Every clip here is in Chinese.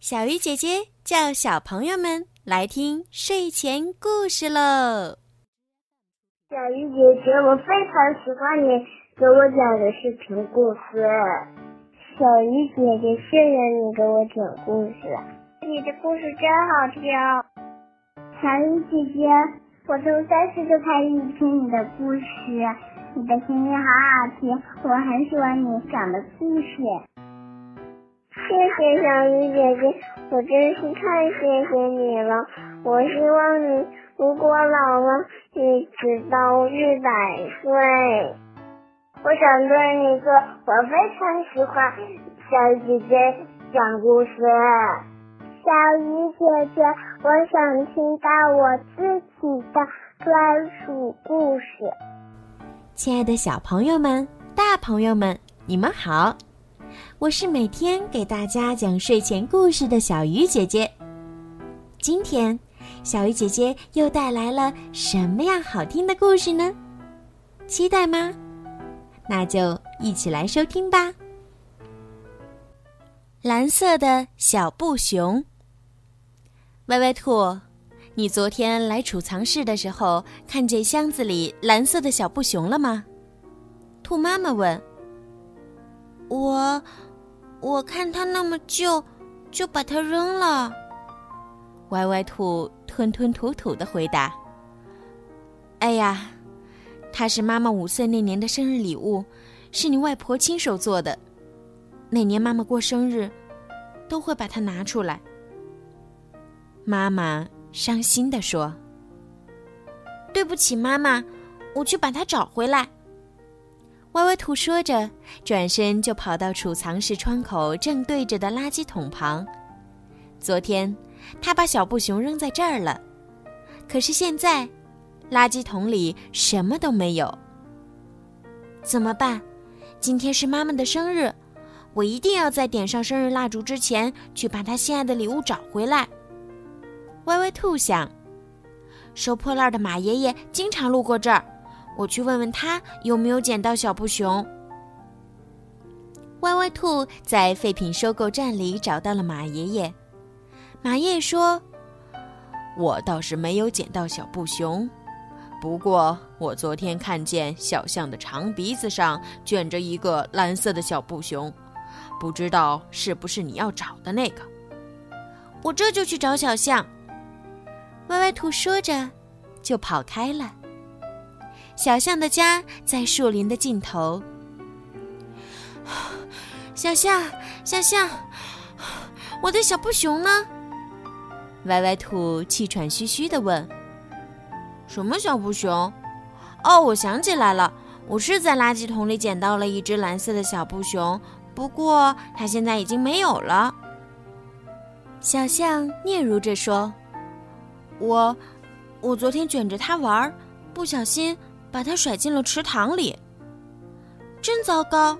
小鱼姐姐叫小朋友们来听睡前故事喽。小鱼姐姐，我非常喜欢你给我讲的视频故事。小鱼姐姐，谢谢你给我讲故事，你的故事真好听。小鱼姐姐，我从三岁就开始听你的故事，你的声音好好听，我很喜欢你讲的故事。谢谢小鱼姐姐，我真是太谢谢你了。我希望你如果老了，一直到一百岁。我想对你说，我非常喜欢小鱼姐姐讲故事。小鱼姐姐，我想听到我自己的专属故事。亲爱的小朋友们、大朋友们，你们好。我是每天给大家讲睡前故事的小鱼姐姐。今天，小鱼姐姐又带来了什么样好听的故事呢？期待吗？那就一起来收听吧。蓝色的小布熊，歪歪兔，你昨天来储藏室的时候，看见箱子里蓝色的小布熊了吗？兔妈妈问。我，我看它那么旧，就把它扔了。歪歪兔吞吞吐吐的回答：“哎呀，它是妈妈五岁那年的生日礼物，是你外婆亲手做的。每年妈妈过生日，都会把它拿出来。”妈妈伤心的说：“对不起，妈妈，我去把它找回来。”歪歪兔说着，转身就跑到储藏室窗口正对着的垃圾桶旁。昨天，他把小布熊扔在这儿了，可是现在，垃圾桶里什么都没有。怎么办？今天是妈妈的生日，我一定要在点上生日蜡烛之前去把她心爱的礼物找回来。歪歪兔想，收破烂的马爷爷经常路过这儿。我去问问他有没有捡到小布熊。歪歪兔在废品收购站里找到了马爷爷。马爷爷说：“我倒是没有捡到小布熊，不过我昨天看见小象的长鼻子上卷着一个蓝色的小布熊，不知道是不是你要找的那个。我这就去找小象。”歪歪兔说着，就跑开了。小象的家在树林的尽头。小象，小象，我的小布熊呢？歪歪兔气喘吁吁的问：“什么小布熊？哦，我想起来了，我是在垃圾桶里捡到了一只蓝色的小布熊，不过它现在已经没有了。”小象嗫嚅着说：“我，我昨天卷着它玩，不小心。”把它甩进了池塘里，真糟糕！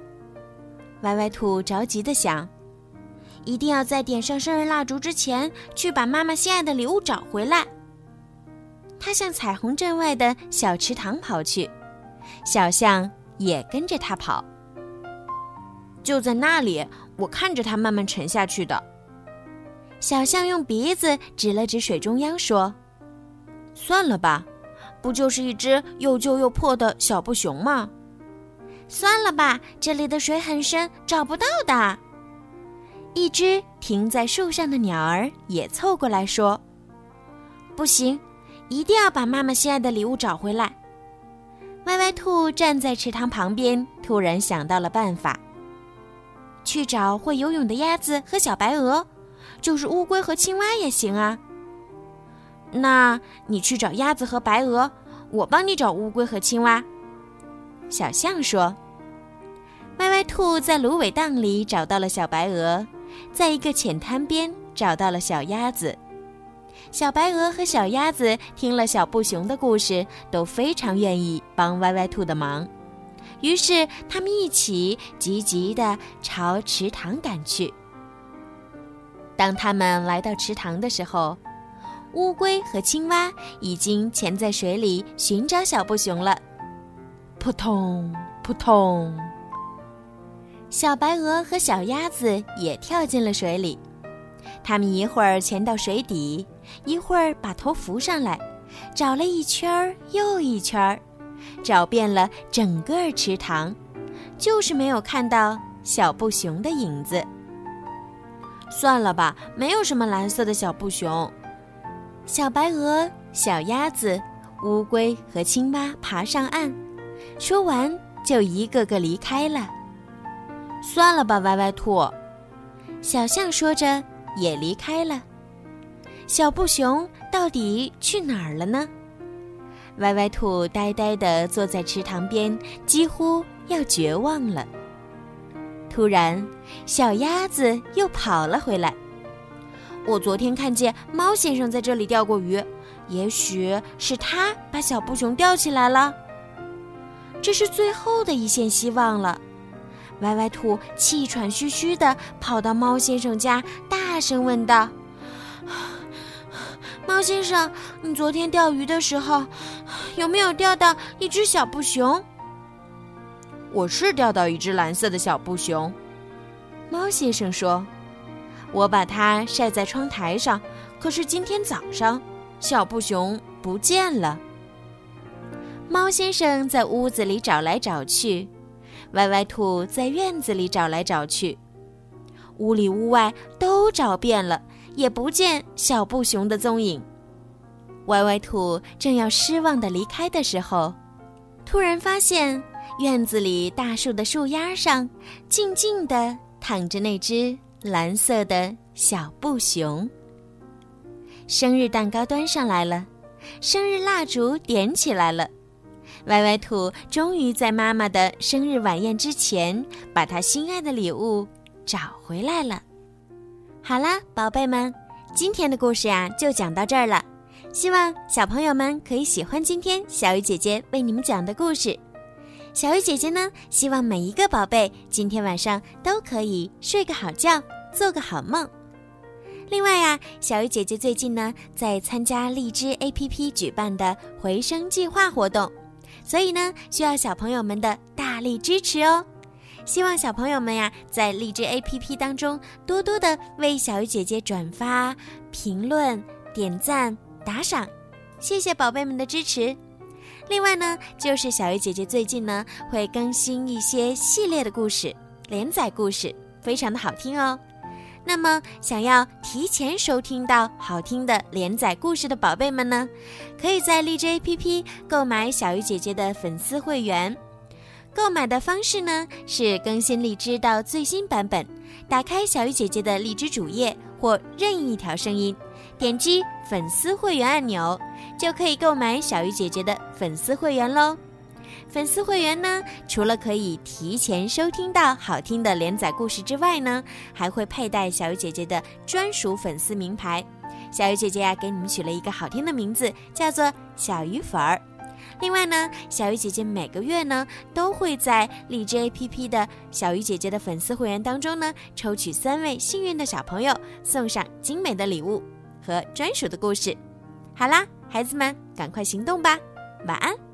歪歪兔着急的想，一定要在点上生日蜡烛之前去把妈妈心爱的礼物找回来。他向彩虹镇外的小池塘跑去，小象也跟着他跑。就在那里，我看着它慢慢沉下去的。小象用鼻子指了指水中央，说：“算了吧。”不就是一只又旧又破的小布熊吗？算了吧，这里的水很深，找不到的。一只停在树上的鸟儿也凑过来说：“不行，一定要把妈妈心爱的礼物找回来。”歪歪兔站在池塘旁边，突然想到了办法：去找会游泳的鸭子和小白鹅，就是乌龟和青蛙也行啊。那你去找鸭子和白鹅，我帮你找乌龟和青蛙。”小象说。歪歪兔在芦苇荡里找到了小白鹅，在一个浅滩边找到了小鸭子。小白鹅和小鸭子听了小布熊的故事，都非常愿意帮歪歪兔的忙，于是他们一起急急地朝池塘赶去。当他们来到池塘的时候，乌龟和青蛙已经潜在水里寻找小布熊了，扑通扑通。小白鹅和小鸭子也跳进了水里，他们一会儿潜到水底，一会儿把头浮上来，找了一圈儿又一圈儿，找遍了整个池塘，就是没有看到小布熊的影子。算了吧，没有什么蓝色的小布熊。小白鹅、小鸭子、乌龟和青蛙爬上岸，说完就一个个离开了。算了吧，歪歪兔。小象说着也离开了。小布熊到底去哪儿了呢？歪歪兔呆呆地坐在池塘边，几乎要绝望了。突然，小鸭子又跑了回来。我昨天看见猫先生在这里钓过鱼，也许是他把小布熊钓起来了。这是最后的一线希望了。歪歪兔气喘吁吁地跑到猫先生家，大声问道：“猫先生，你昨天钓鱼的时候，有没有钓到一只小布熊？”“我是钓到一只蓝色的小布熊。”猫先生说。我把它晒在窗台上，可是今天早上，小布熊不见了。猫先生在屋子里找来找去，歪歪兔在院子里找来找去，屋里屋外都找遍了，也不见小布熊的踪影。歪歪兔正要失望的离开的时候，突然发现院子里大树的树丫上，静静地躺着那只。蓝色的小布熊。生日蛋糕端上来了，生日蜡烛点起来了。歪歪兔终于在妈妈的生日晚宴之前，把他心爱的礼物找回来了。好啦，宝贝们，今天的故事呀就讲到这儿了。希望小朋友们可以喜欢今天小雨姐姐为你们讲的故事。小鱼姐姐呢，希望每一个宝贝今天晚上都可以睡个好觉，做个好梦。另外呀，小鱼姐姐最近呢在参加荔枝 APP 举办的回声计划活动，所以呢需要小朋友们的大力支持哦。希望小朋友们呀在荔枝 APP 当中多多的为小鱼姐姐转发、评论、点赞、打赏，谢谢宝贝们的支持。另外呢，就是小鱼姐姐最近呢会更新一些系列的故事、连载故事，非常的好听哦。那么，想要提前收听到好听的连载故事的宝贝们呢，可以在荔枝 APP 购买小鱼姐姐的粉丝会员。购买的方式呢是更新荔枝到最新版本，打开小鱼姐姐的荔枝主页或任意一条声音。点击粉丝会员按钮，就可以购买小鱼姐姐的粉丝会员喽。粉丝会员呢，除了可以提前收听到好听的连载故事之外呢，还会佩戴小鱼姐姐的专属粉丝名牌。小鱼姐姐呀，给你们取了一个好听的名字，叫做小鱼粉儿。另外呢，小鱼姐姐每个月呢，都会在荔枝 APP 的小鱼姐姐的粉丝会员当中呢，抽取三位幸运的小朋友，送上精美的礼物。和专属的故事，好啦，孩子们，赶快行动吧，晚安。